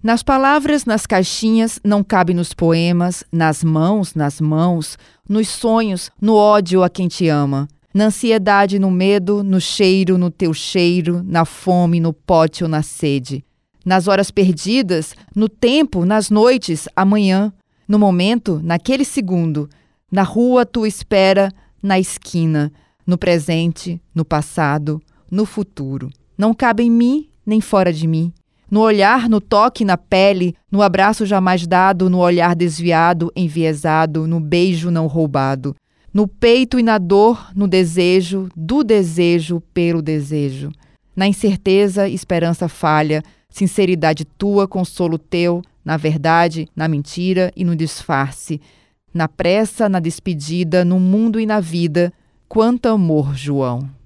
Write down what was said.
Nas palavras, nas caixinhas, não cabe nos poemas, nas mãos, nas mãos, nos sonhos, no ódio a quem te ama. Na ansiedade, no medo, no cheiro, no teu cheiro, na fome, no pote ou na sede. Nas horas perdidas, no tempo, nas noites, amanhã. No momento, naquele segundo. Na rua, tua espera, na esquina. No presente, no passado, no futuro. Não cabe em mim, nem fora de mim no olhar, no toque, na pele, no abraço jamais dado, no olhar desviado, enviesado, no beijo não roubado, no peito e na dor, no desejo, do desejo pelo desejo. Na incerteza, esperança falha, sinceridade tua, consolo teu, na verdade, na mentira e no disfarce, na pressa, na despedida, no mundo e na vida. Quanto amor, João!